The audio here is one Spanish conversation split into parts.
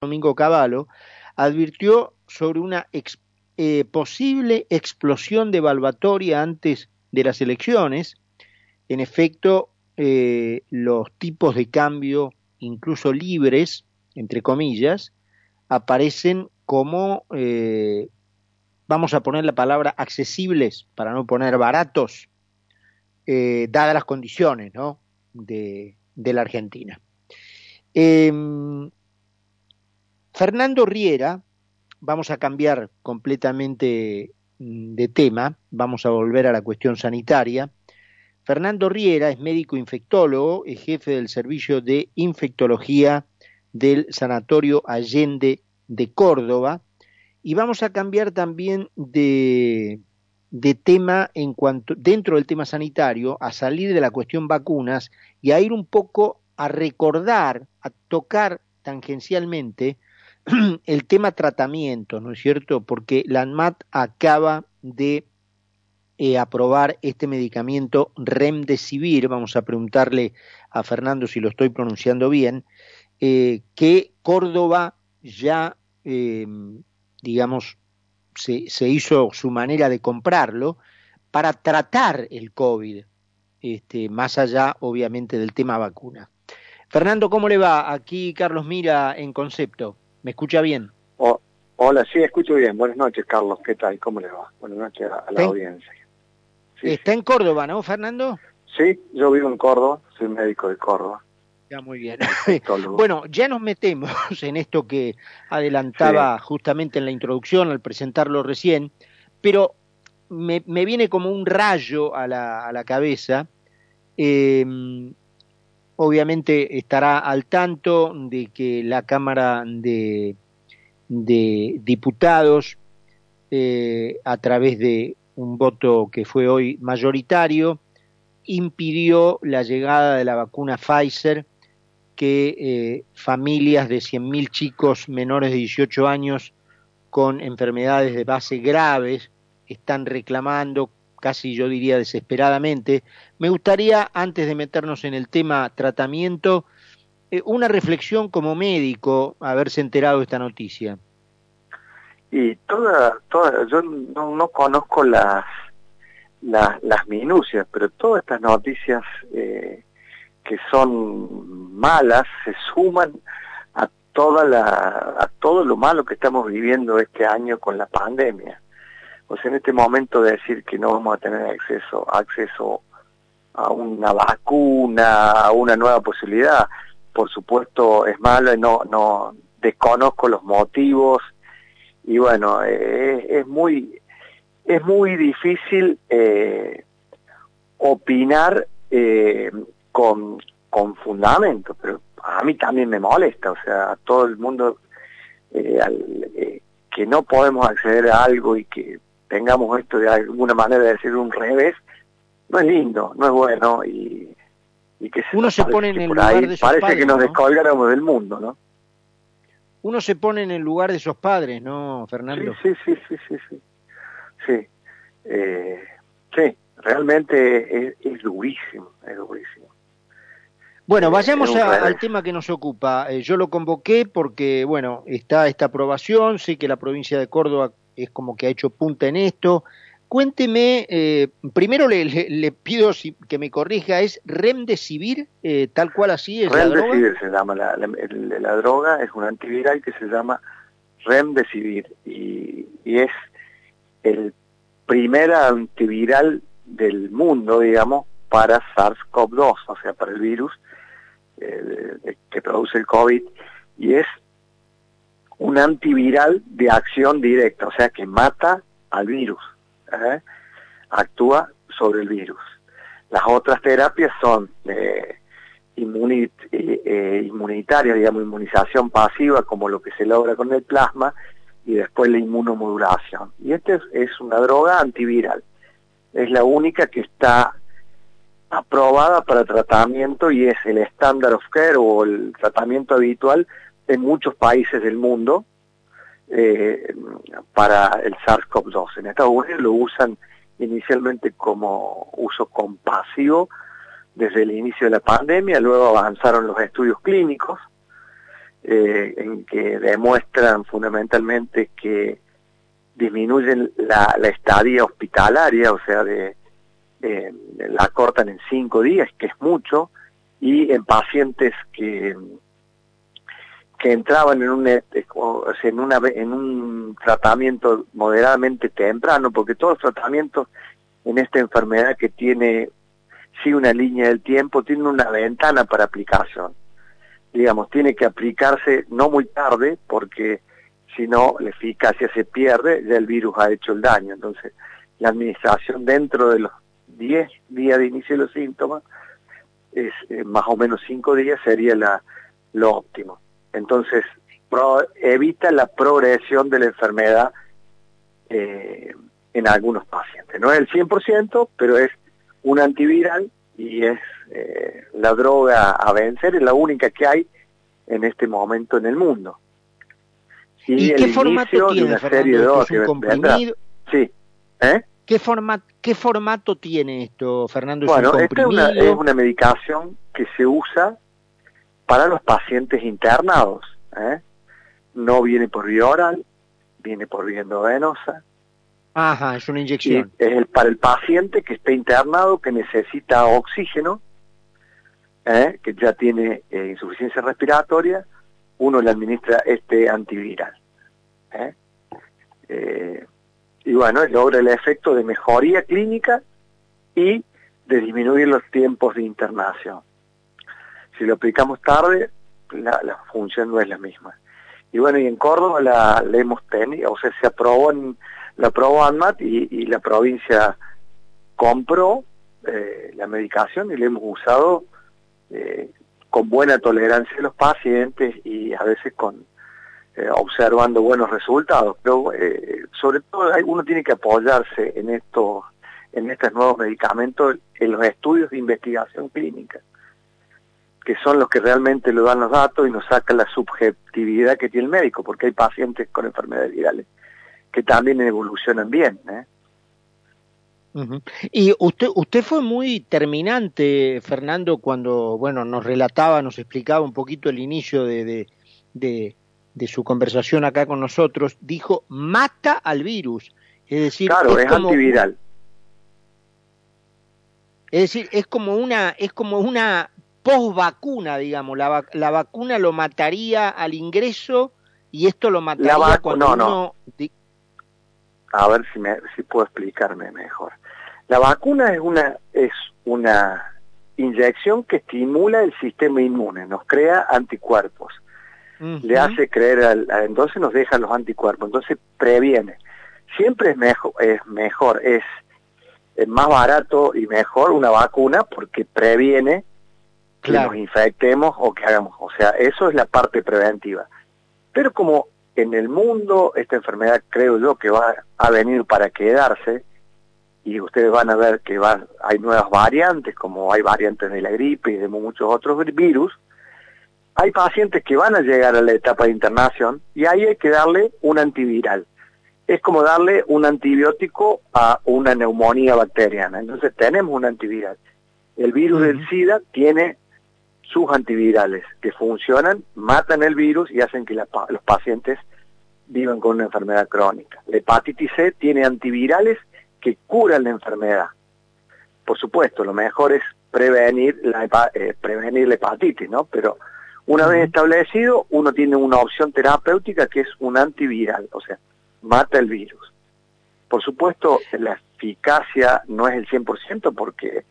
Domingo Cavallo, advirtió sobre una eh, posible explosión devaluatoria antes de las elecciones. En efecto, eh, los tipos de cambio, incluso libres, entre comillas, aparecen como, eh, vamos a poner la palabra accesibles, para no poner baratos, dadas las condiciones de, de la Argentina. Em, Fernando Riera, vamos a cambiar completamente mm, de tema, vamos a volver a la cuestión sanitaria. Fernando Riera es médico infectólogo, es jefe del servicio de infectología del Sanatorio Allende de Córdoba. Y vamos a cambiar también de, de tema en cuanto, dentro del tema sanitario, a salir de la cuestión vacunas y a ir un poco a recordar, a tocar tangencialmente el tema tratamiento, ¿no es cierto? Porque la ANMAT acaba de eh, aprobar este medicamento Remdesivir, vamos a preguntarle a Fernando si lo estoy pronunciando bien, eh, que Córdoba ya, em, digamos, se, hizo su manera de comprarlo para tratar el COVID, este, más allá, obviamente, del tema vacuna. Fernando, ¿cómo le va? Aquí Carlos Mira en concepto. ¿Me escucha bien? hola, sí, escucho bien. Buenas noches, Carlos. ¿Qué tal? ¿Cómo le va? Buenas noches a, la audiencia. Está en Córdoba, ¿no, Fernando? Sí, yo vivo en Córdoba, soy médico de Córdoba. Ya, muy bien. bueno, ya nos metemos en esto que adelantaba justamente en la introducción al presentarlo recién, pero me, viene como un rayo a la, a la cabeza. Eh, obviamente estará al tanto de que la Cámara de, Diputados, eh, a través de un voto que fue hoy mayoritario, impidió la llegada de la vacuna Pfizer que eh, familias de 100.000 chicos menores de 18 años con enfermedades de base graves están reclamando casi yo diría desesperadamente. Me gustaría, antes de meternos en el tema tratamiento, eh, una reflexión como médico, haberse enterado de esta noticia. Y toda, toda yo no, conozco las, las, minucias, pero todas estas noticias eh, que son malas se suman a toda la, a todo lo malo que estamos viviendo este año con la pandemia. Sea, en este momento de decir que no vamos a tener acceso, acceso a una vacuna, a una nueva posibilidad, por supuesto es malo no, no desconozco los motivos. Y bueno, es, muy es muy difícil eh, opinar eh, con, con fundamento, pero a mí también me molesta, o sea, a todo el mundo eh, que no podemos acceder a algo y que tengamos esto de alguna manera de decir un revés, no es lindo, no es bueno y, que uno se pone en el lugar de sus parece que nos descolgáramos del mundo, ¿no? Uno se pone en el lugar de esos padres, ¿no, Fernando? Sí, sí, sí, sí, sí, sí. Eh, sí, realmente es, durísimo, es durísimo. Bueno, vayamos al tema que nos ocupa. Eh, yo lo convoqué porque, bueno, está esta aprobación, sé que la provincia de Córdoba es como que ha hecho punta en esto. Cuénteme, eh, primero le, pido que me corrija, ¿es Remdesivir, eh, tal cual así es Remdesivir se llama, la, la, droga es un antiviral que se llama Remdesivir y, y es el primer antiviral del mundo, digamos, para SARS-CoV-2, o sea, para el virus eh, que produce el COVID, y es un antiviral de acción directa, o sea que mata al virus, ¿eh? actúa sobre el virus. Las otras terapias son eh, eh, inmunitarias, digamos, inmunización pasiva, como lo que se logra con el plasma, y después la inmunomodulación. Y esta es, una droga antiviral. Es la única que está aprobada para tratamiento y es el estándar of care o el tratamiento habitual en muchos países del mundo eh, para el SARS-CoV-2. En Estados Unidos lo usan inicialmente como uso compasivo desde el inicio de la pandemia, luego avanzaron los estudios clínicos eh, en que demuestran fundamentalmente que disminuyen la, estadía hospitalaria, o sea, de, la cortan en cinco días, que es mucho, y en pacientes que que entraban en un, eh, una, en un tratamiento moderadamente temprano, porque todos los tratamientos en esta enfermedad que tiene, sí una línea del tiempo, tiene una ventana para aplicación. Digamos, tiene que aplicarse no muy tarde, porque si no la eficacia se pierde, ya el virus ha hecho el daño. Entonces, la administración dentro de los 10 días de inicio de los síntomas, es eh, más o menos 5 días sería la, lo óptimo. Entonces, evita la progresión de la enfermedad eh, en algunos pacientes. No es el 100%, pero es un antiviral y es eh, la droga a vencer, es la única que hay en este momento en el mundo. ¿Y, qué formato tiene, una serie de comprimido? Sí. ¿Eh? ¿Qué, ¿Qué formato tiene esto, Fernando? bueno, esta es una, es una medicación que se usa para los pacientes internados. ¿eh? No viene por vía oral, viene por vía endovenosa. Ajá, es una inyección. es el, para el paciente que está internado, que necesita oxígeno, ¿eh? que ya tiene eh, insuficiencia respiratoria, uno le administra este antiviral. y bueno, logra el efecto de mejoría clínica y de disminuir los tiempos de internación. Si lo aplicamos tarde, la, función no es la misma. Y bueno, y en Córdoba la, hemos tenido, o sea, se aprobó en, la aprobó ANMAT y, la provincia compró eh, la medicación y la hemos usado eh, con buena tolerancia de los pacientes y a veces con eh, observando buenos resultados. Pero sobre todo uno tiene que apoyarse en estos en estos nuevos medicamentos en los estudios de investigación clínica que son los que realmente le dan los datos y nos sacan la subjetividad que tiene el médico, porque hay pacientes con enfermedades virales que también evolucionan bien. ¿eh? Y usted, usted fue muy terminante, Fernando, cuando bueno nos relataba, nos explicaba un poquito el inicio de, de, de, su conversación acá con nosotros. Dijo mata al virus, es decir, claro, es, antiviral. Es decir, es como una, es como una post vacuna, digamos, la, la vacuna lo mataría al ingreso y esto lo mataría cuando no, A ver si, me, si puedo explicarme mejor. La vacuna es una, es una inyección que estimula el sistema inmune, nos crea anticuerpos. Le hace creer, al, entonces nos deja los anticuerpos, entonces previene. Siempre es mejor, es mejor, es, es más barato y mejor una vacuna porque previene que nos infectemos o que hagamos. O sea, eso es la parte preventiva. Pero como en el mundo esta enfermedad creo yo que va a venir para quedarse, y ustedes van a ver que va, hay nuevas variantes, como hay variantes de la gripe y de muchos otros virus, hay pacientes que van a llegar a la etapa de internación y ahí hay que darle un antiviral. Es como darle un antibiótico a una neumonía bacteriana. Entonces tenemos un antiviral. El virus del SIDA tiene sus antivirales que funcionan, matan el virus y hacen que los pacientes vivan con una enfermedad crónica. La hepatitis C tiene antivirales que curan la enfermedad. Por supuesto, lo mejor es prevenir la, eh, prevenir la hepatitis, ¿no? Pero una vez establecido, uno tiene una opción terapéutica que es un antiviral, o sea, mata el virus. Por supuesto, la eficacia no es el 100% porque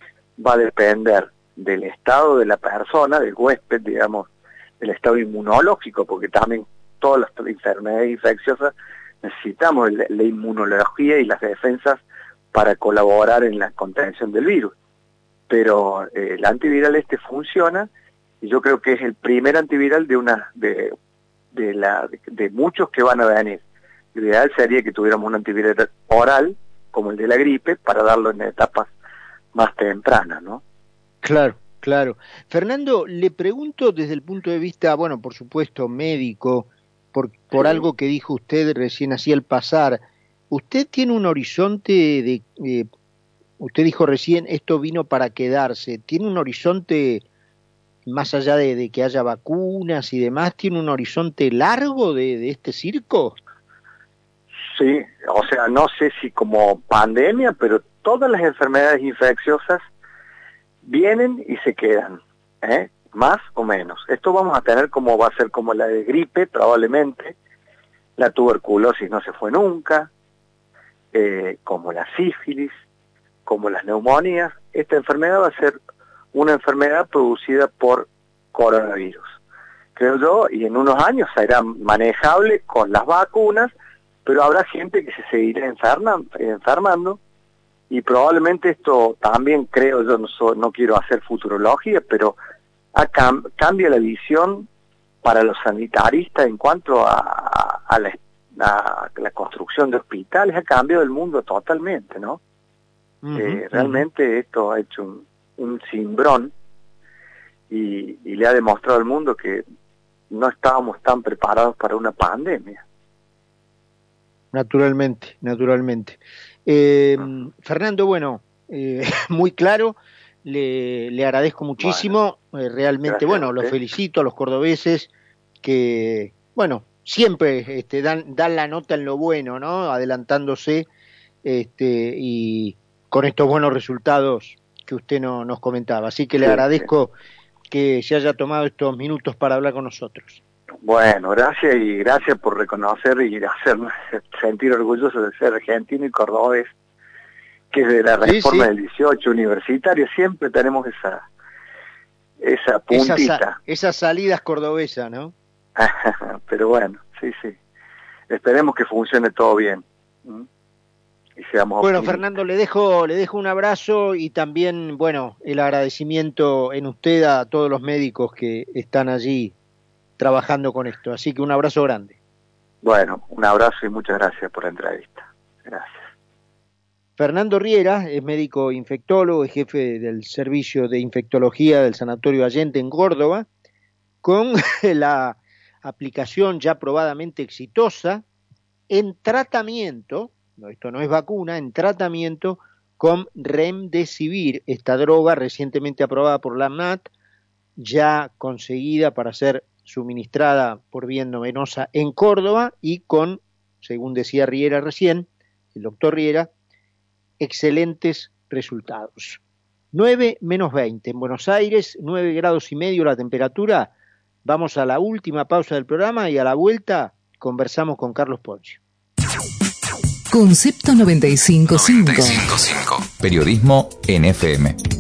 va a depender del estado de la persona, del huésped, digamos, del estado inmunológico, porque también todas las enfermedades infecciosas necesitamos la, inmunología y las defensas para colaborar en la contención del virus. Pero eh, el antiviral este funciona y yo creo que es el primer antiviral de una de, de, la, de muchos que van a venir. Lo ideal sería que tuviéramos un antiviral oral, como el de la gripe, para darlo en etapas más tempranas, ¿no? Claro, claro. Fernando, le pregunto desde el punto de vista, bueno, por supuesto, médico, por, por algo que dijo usted recién así al pasar. ¿Usted tiene un horizonte de... usted dijo recién, esto vino para quedarse. ¿Tiene un horizonte más allá de, que haya vacunas y demás, tiene un horizonte largo de, este circo? Sí, o sea, no sé si como pandemia, pero todas las enfermedades infecciosas vienen y se quedan, ¿eh? más o menos. Esto vamos a tener como va a ser como la de gripe, probablemente. La tuberculosis no se fue nunca, eh, como la sífilis, como las neumonías. Esta enfermedad va a ser una enfermedad producida por coronavirus. Creo yo, y en unos años será manejable con las vacunas, pero habrá gente que se seguirá enfermando y probablemente esto también creo yo, no, no quiero hacer futurología, pero cambia la visión para los sanitaristas en cuanto a, la, construcción de hospitales, ha cambiado el mundo totalmente, ¿no? Eh, realmente esto ha hecho un, un cimbrón y, le ha demostrado al mundo que no estábamos tan preparados para una pandemia. Naturalmente, naturalmente. Eh, Fernando, bueno, eh, muy claro, le, le agradezco muchísimo, eh, realmente, bueno, los felicito a los cordobeses que, bueno, siempre este, dan, dan la nota en lo bueno, ¿no? Adelantándose este, y con estos buenos resultados que usted no, nos comentaba. Así que le agradezco que se haya tomado estos minutos para hablar con nosotros. Bueno, gracias y gracias por reconocer y hacerme sentir orgulloso de ser argentino y cordobés, que de la reforma del 18 universitario siempre tenemos esa esa puntita. Esas, salidas cordobesas, ¿no? Pero bueno, sí, sí. Esperemos que funcione todo bien. Bueno, Fernando, le dejo, le dejo un abrazo y también, bueno, el agradecimiento en usted a todos los médicos que están allí trabajando con esto. Así que un abrazo grande. Bueno, un abrazo y muchas gracias por la entrevista. Gracias. Fernando Riera es médico infectólogo y jefe del servicio de infectología del Sanatorio Allende en Córdoba, con la aplicación ya probadamente exitosa en tratamiento esto no es vacuna, en tratamiento con Remdesivir, esta droga recientemente aprobada por la MAT, ya conseguida para ser suministrada por vía endovenosa en Córdoba y con, según decía Riera recién, el doctor Riera, excelentes resultados. 9 menos 20 en Buenos Aires, 9 grados y medio la temperatura. Vamos a la última pausa del programa y a la vuelta conversamos con Carlos Poncio. Concepto 955. 955. Periodismo NFM.